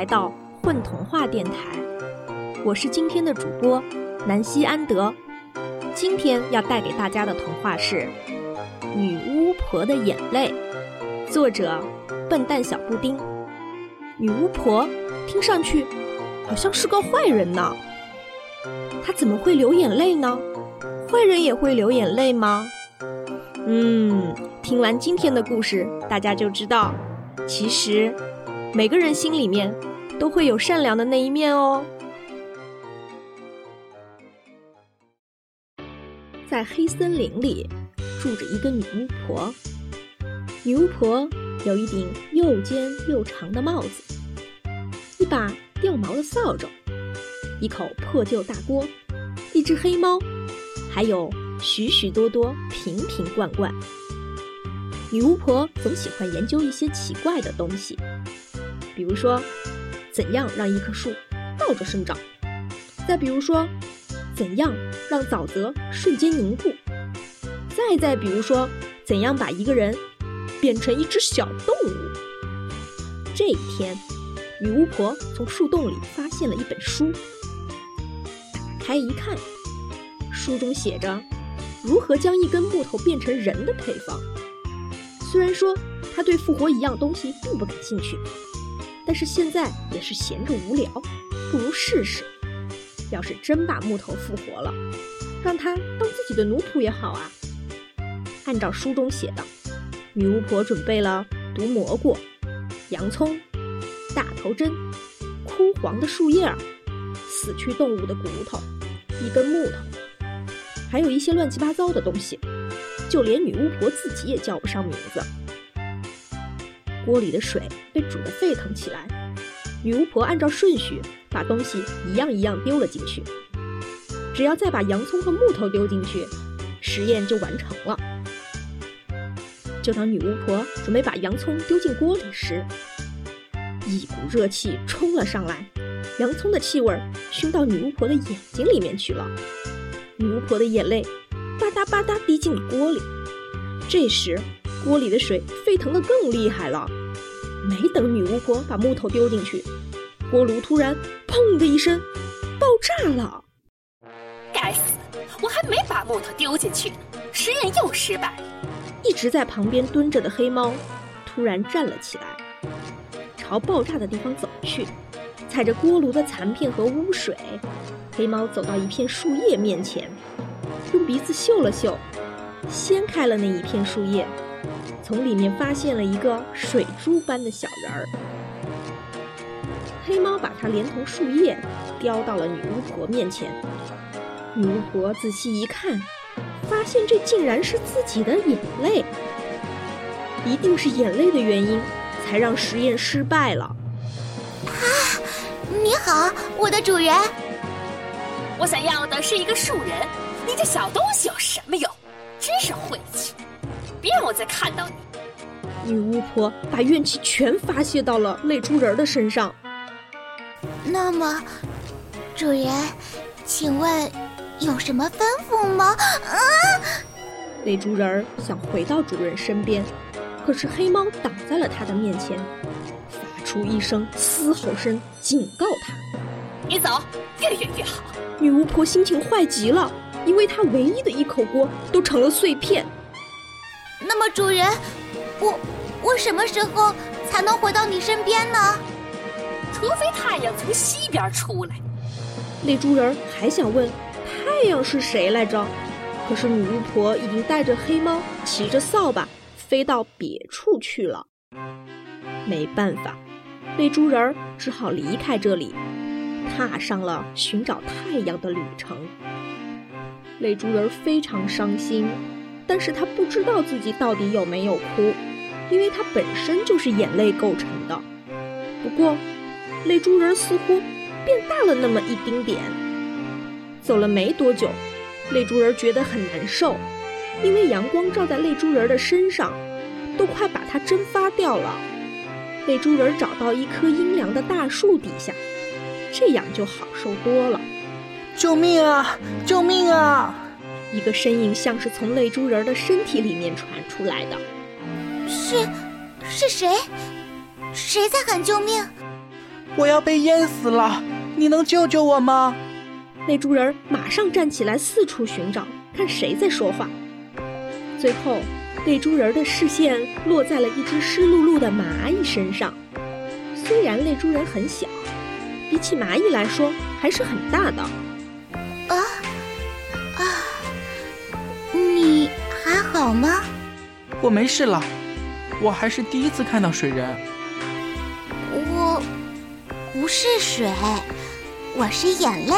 来到混童话电台，我是今天的主播南希安德。今天要带给大家的童话是《女巫婆的眼泪》，作者笨蛋小布丁。女巫婆听上去好像是个坏人呢，她怎么会流眼泪呢？坏人也会流眼泪吗？嗯，听完今天的故事，大家就知道，其实每个人心里面都会有善良的那一面哦。在黑森林里住着一个女巫婆，女巫婆有一顶又尖又长的帽子，一把掉毛的扫帚，一口破旧大锅，一只黑猫。还有许许多多瓶瓶罐罐。女巫婆总喜欢研究一些奇怪的东西，比如说，怎样让一棵树倒着生长；再比如说，怎样让沼泽瞬间凝固；再再比如说，怎样把一个人变成一只小动物。这一天，女巫婆从树洞里发现了一本书，打开一看。书中写着如何将一根木头变成人的配方。虽然说他对复活一样东西并不感兴趣，但是现在也是闲着无聊，不如试试。要是真把木头复活了，让他当自己的奴仆也好啊。按照书中写的，女巫婆准备了毒蘑菇、洋葱、大头针、枯黄的树叶、死去动物的骨头、一根木头。还有一些乱七八糟的东西，就连女巫婆自己也叫不上名字。锅里的水被煮得沸腾起来，女巫婆按照顺序把东西一样一样丢了进去。只要再把洋葱和木头丢进去，实验就完成了。就当女巫婆准备把洋葱丢进锅里时，一股热气冲了上来，洋葱的气味熏到女巫婆的眼睛里面去了。女巫婆的眼泪吧嗒吧嗒滴进了锅里，这时锅里的水沸腾的更厉害了。没等女巫婆把木头丢进去，锅炉突然“砰”的一声爆炸了。该死！我还没把木头丢进去，实验又失败。一直在旁边蹲着的黑猫突然站了起来，朝爆炸的地方走去，踩着锅炉的残片和污水。黑猫走到一片树叶面前，用鼻子嗅了嗅，掀开了那一片树叶，从里面发现了一个水珠般的小人儿。黑猫把它连同树叶叼到了女巫婆面前。女巫婆仔细一看，发现这竟然是自己的眼泪。一定是眼泪的原因，才让实验失败了。啊，你好，我的主人。我想要的是一个树人，你这小东西有什么用？真是晦气！别让我再看到你！女巫婆把怨气全发泄到了泪珠人的身上。那么，主人，请问有什么吩咐吗？啊！泪珠人想回到主人身边，可是黑猫挡在了他的面前，发出一声嘶吼声，警告他：“你走，越远越好。”女巫婆心情坏极了，因为她唯一的一口锅都成了碎片。那么，主人，我我什么时候才能回到你身边呢？除非太阳从西边出来。泪珠人还想问太阳是谁来着，可是女巫婆已经带着黑猫骑着扫把飞到别处去了。没办法，泪珠人只好离开这里。踏上了寻找太阳的旅程，泪珠人非常伤心，但是他不知道自己到底有没有哭，因为他本身就是眼泪构成的。不过，泪珠人似乎变大了那么一丁点。走了没多久，泪珠人觉得很难受，因为阳光照在泪珠人的身上，都快把它蒸发掉了。泪珠人找到一棵阴凉的大树底下。这样就好受多了。救命啊！救命啊！一个身影像是从泪珠人的身体里面传出来的。是，是谁？谁在喊救命？我要被淹死了！你能救救我吗？泪珠人马上站起来，四处寻找，看谁在说话。最后，泪珠人的视线落在了一只湿漉漉的蚂蚁身上。虽然泪珠人很小，比起蚂蚁来说还是很大的。好吗？我没事了，我还是第一次看到水人。我不是水，我是眼泪。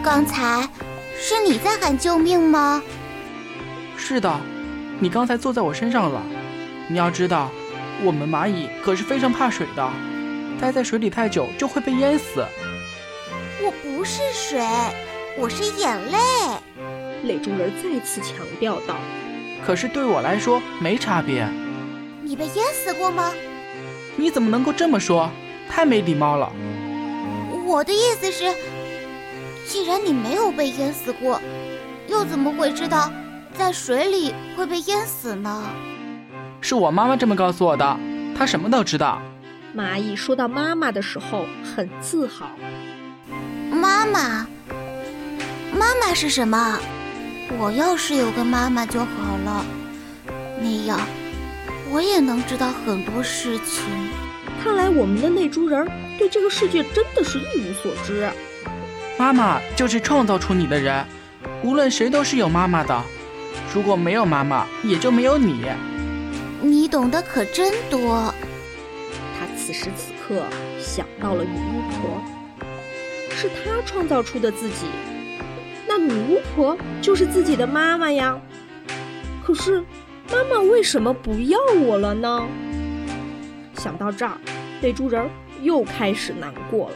刚才是你在喊救命吗？是的，你刚才坐在我身上了。你要知道，我们蚂蚁可是非常怕水的，待在水里太久就会被淹死。我不是水，我是眼泪。泪珠人再次强调道：“可是对我来说没差别。你被淹死过吗？你怎么能够这么说？太没礼貌了。我的意思是。”既然你没有被淹死过，又怎么会知道在水里会被淹死呢？是我妈妈这么告诉我的，她什么都知道。蚂蚁说到妈妈的时候很自豪。妈妈，妈妈是什么？我要是有个妈妈就好了，那样我也能知道很多事情。看来我们的泪珠人对这个世界真的是一无所知。妈妈就是创造出你的人，无论谁都是有妈妈的。如果没有妈妈，也就没有你。你懂得可真多。他此时此刻想到了女巫婆，是她创造出的自己，那女巫婆就是自己的妈妈呀。可是，妈妈为什么不要我了呢？想到这儿，泪珠人又开始难过了。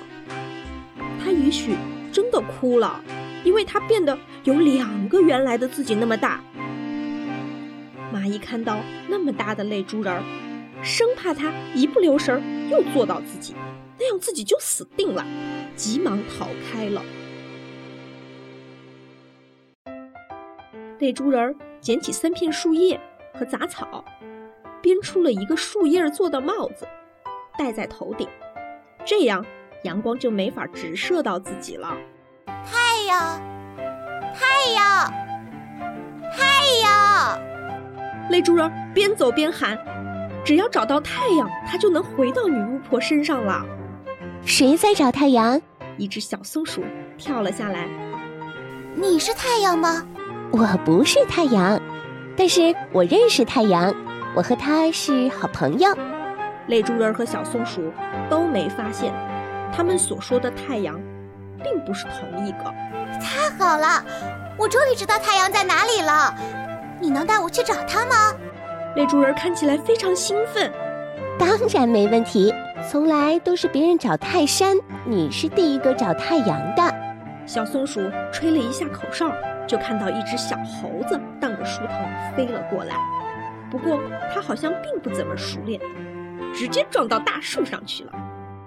他也许。真的哭了，因为他变得有两个原来的自己那么大。蚂蚁看到那么大的泪珠人儿，生怕他一不留神又做到自己，那样自己就死定了，急忙逃开了。泪珠人儿捡起三片树叶和杂草，编出了一个树叶做的帽子，戴在头顶，这样。阳光就没法直射到自己了。太阳，太阳，太阳！泪珠人边走边喊：“只要找到太阳，他就能回到女巫婆身上了。”谁在找太阳？一只小松鼠跳了下来。“你是太阳吗？”“我不是太阳，但是我认识太阳，我和他是好朋友。”泪珠人和小松鼠都没发现。他们所说的太阳，并不是同一个。太好了，我终于知道太阳在哪里了。你能带我去找他吗？泪珠人看起来非常兴奋。当然没问题，从来都是别人找泰山，你是第一个找太阳的。小松鼠吹了一下口哨，就看到一只小猴子荡着树藤飞了过来。不过它好像并不怎么熟练，直接撞到大树上去了。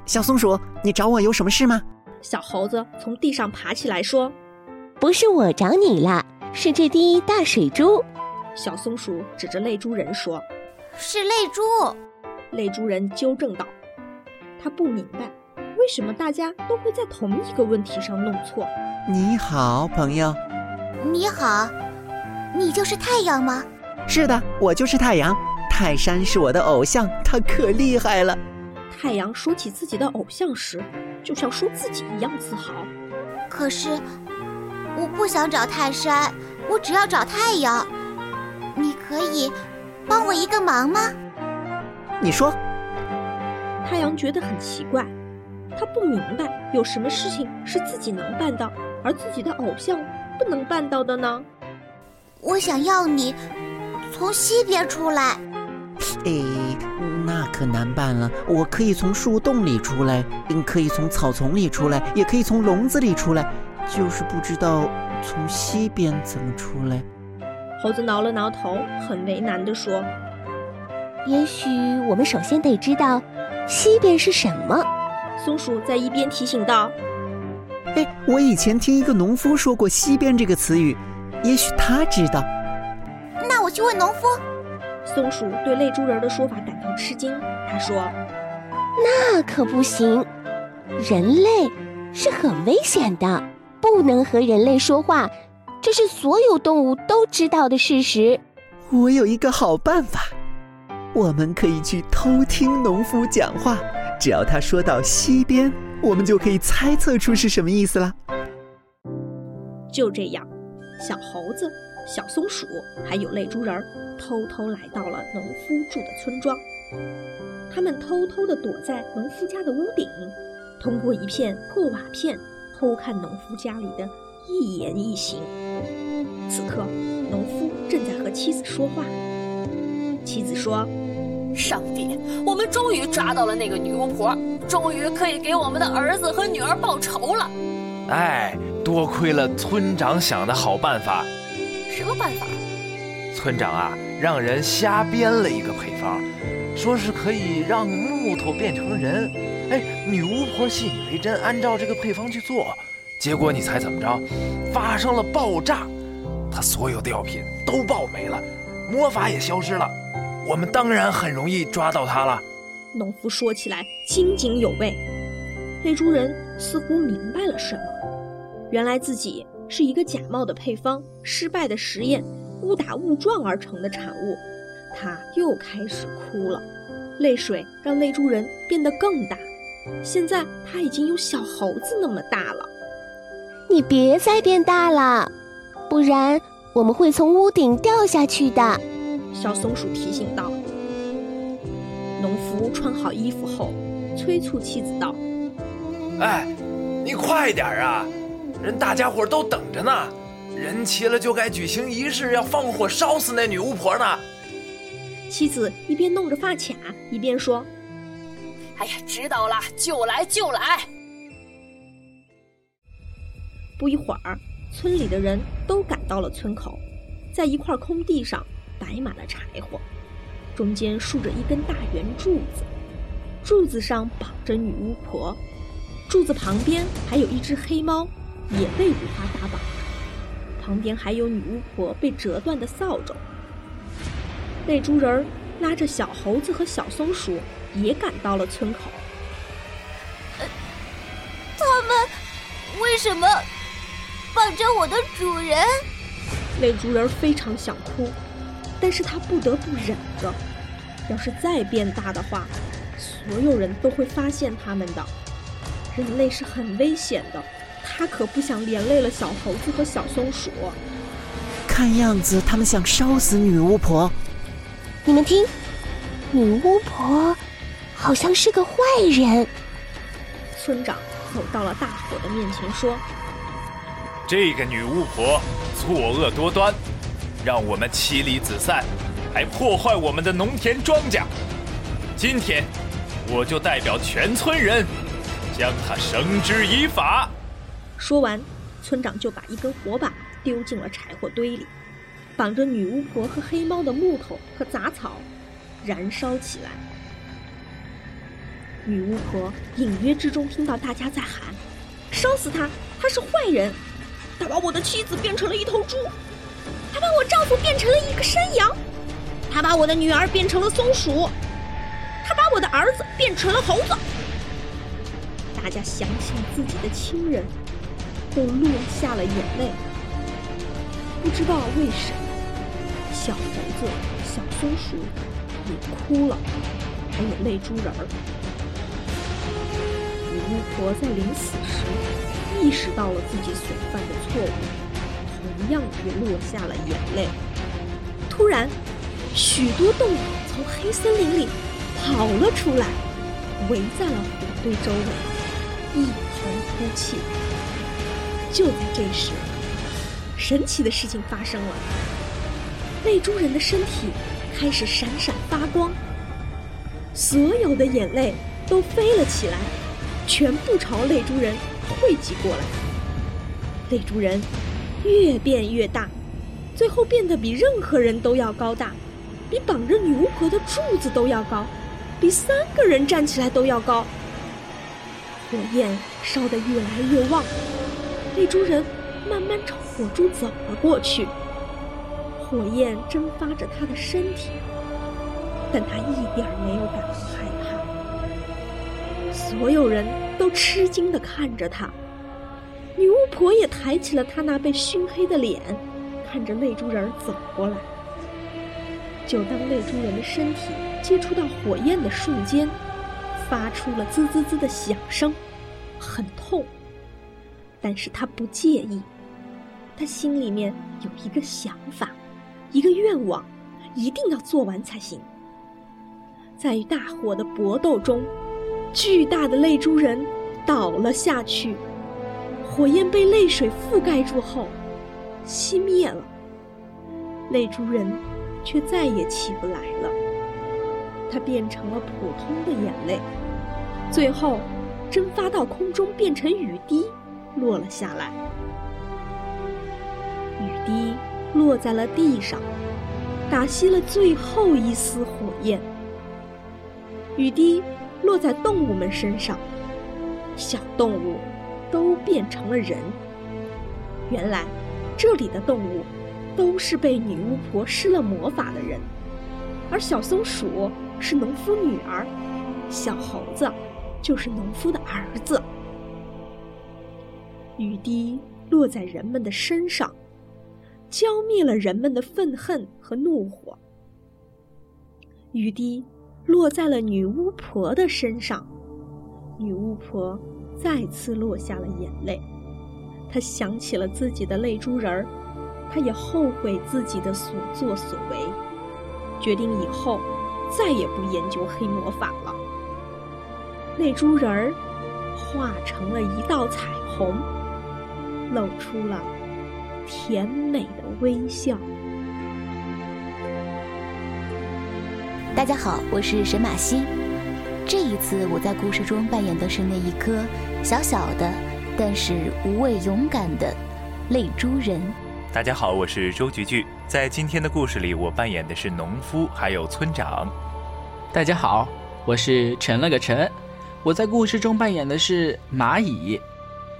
小松鼠，你找我有什么事吗？小猴子从地上爬起来说：“不是我找你啦，是这滴大水珠。”小松鼠指着泪珠人说：“是泪珠。”泪珠人纠正道：“他不明白，为什么大家都会在同一个问题上弄错。”你好，朋友。你好，你就是太阳吗？是的，我就是太阳。泰山是我的偶像，他可厉害了。太阳说起自己的偶像时，就像说自己一样自豪。可是，我不想找泰山，我只要找太阳。你可以帮我一个忙吗？你说。太阳觉得很奇怪，他不明白有什么事情是自己能办到，而自己的偶像不能办到的呢？我想要你从西边出来。诶，那可难办了。我可以从树洞里出来，可以从草丛里出来，也可以从笼子里出来，就是不知道从西边怎么出来。猴子挠了挠头，很为难地说：“也许我们首先得知道西边是什么。”松鼠在一边提醒道：“哎，我以前听一个农夫说过‘西边’这个词语，也许他知道。那我去问农夫。”松鼠对泪珠人的说法感到吃惊，他说：“那可不行，人类是很危险的，不能和人类说话，这是所有动物都知道的事实。我有一个好办法，我们可以去偷听农夫讲话，只要他说到西边，我们就可以猜测出是什么意思了。就这样，小猴子、小松鼠还有泪珠人儿偷偷来到了农夫住的村庄。他们偷偷地躲在农夫家的屋顶，通过一片破瓦片偷看农夫家里的一言一行。此刻，农夫正在和妻子说话。妻子说：“上帝，我们终于抓到了那个女巫婆，终于可以给我们的儿子和女儿报仇了。”哎，多亏了村长想的好办法。什么办法？村长啊，让人瞎编了一个配方。说是可以让木头变成人，哎，女巫婆信以为真，按照这个配方去做，结果你猜怎么着？发生了爆炸，她所有的药品都爆没了，魔法也消失了，我们当然很容易抓到它了。农夫说起来津津有味，黑猪人似乎明白了什么，原来自己是一个假冒的配方、失败的实验、误打误撞而成的产物。他又开始哭了，泪水让泪珠人变得更大。现在他已经有小猴子那么大了。你别再变大了，不然我们会从屋顶掉下去的。小松鼠提醒道。农夫穿好衣服后，催促妻子道：“哎，你快点啊，人大家伙都等着呢。人齐了就该举行仪式，要放火烧死那女巫婆呢。”妻子一边弄着发卡，一边说：“哎呀，知道了，就来就来。”不一会儿，村里的人都赶到了村口，在一块空地上摆满了柴火，中间竖着一根大圆柱子，柱子上绑着女巫婆，柱子旁边还有一只黑猫，也被五花大绑着，旁边还有女巫婆被折断的扫帚。那猪人儿拉着小猴子和小松鼠也赶到了村口。他们为什么绑着我的主人？那猪人非常想哭，但是他不得不忍着。要是再变大的话，所有人都会发现他们的。人类是很危险的，他可不想连累了小猴子和小松鼠。看样子他们想烧死女巫婆。你们听，女巫婆好像是个坏人。村长走到了大伙的面前说：“这个女巫婆作恶多端，让我们妻离子散，还破坏我们的农田庄稼。今天，我就代表全村人，将他绳之以法。”说完，村长就把一根火把丢进了柴火堆里。绑着女巫婆和黑猫的木头和杂草燃烧起来。女巫婆隐约之中听到大家在喊：“烧死他！他是坏人！他把我的妻子变成了一头猪，他把我丈夫变成了一个山羊，他把我的女儿变成了松鼠，他把我的儿子变成了猴子。”大家想起自己的亲人，都落下了眼泪。不知道为什么。小猴子、小松鼠也哭了，还有泪珠人儿。女巫婆在临死时意识到了自己所犯的错误，同样也落下了眼泪。突然，许多动物从黑森林里跑了出来，围在了火堆周围，一同哭泣。就在这时，神奇的事情发生了。泪珠人的身体开始闪闪发光，所有的眼泪都飞了起来，全部朝泪珠人汇集过来。泪珠人越变越大，最后变得比任何人都要高大，比绑着女巫婆的柱子都要高，比三个人站起来都要高。火焰烧得越来越旺，泪珠人慢慢朝火柱走了过去。火焰蒸发着他的身体，但他一点没有感到害怕。所有人都吃惊地看着他。女巫婆也抬起了她那被熏黑的脸，看着泪珠人走过来。就当泪珠人的身体接触到火焰的瞬间，发出了滋滋滋的响声，很痛。但是他不介意，他心里面有一个想法，一个愿望，一定要做完才行。在与大火的搏斗中，巨大的泪珠人倒了下去。火焰被泪水覆盖住后，熄灭了。泪珠人却再也起不来了，它变成了普通的眼泪，最后蒸发到空中，变成雨滴，落了下来。雨滴落在了地上，打熄了最后一丝火焰。雨滴落在动物们身上，小动物。都变成了人。原来，这里的动物都是被女巫婆施了魔法的人，而小松鼠是农夫女儿，小猴子就是农夫的儿子。雨滴落在人们的身上，浇灭了人们的愤恨和怒火。雨滴落在了女巫婆的身上，女巫婆。再次落下了眼泪，他想起了自己的泪珠人儿，他也后悔自己的所作所为，决定以后再也不研究黑魔法了。泪珠人儿化成了一道彩虹，露出了甜美的微笑。大家好，我是沈马西。这一次，我在故事中扮演的是那一颗小小的，但是无畏勇敢的泪珠人。大家好，我是周菊菊，在今天的故事里，我扮演的是农夫还有村长。大家好，我是陈了个陈，我在故事中扮演的是蚂蚁。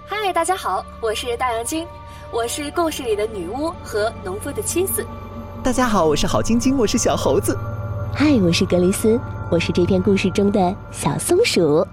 嗨，大家好，我是大杨晶，我是故事里的女巫和农夫的妻子。大家好，我是郝晶晶，我是小猴子。嗨，我是格雷斯。我是这篇故事中的小松鼠。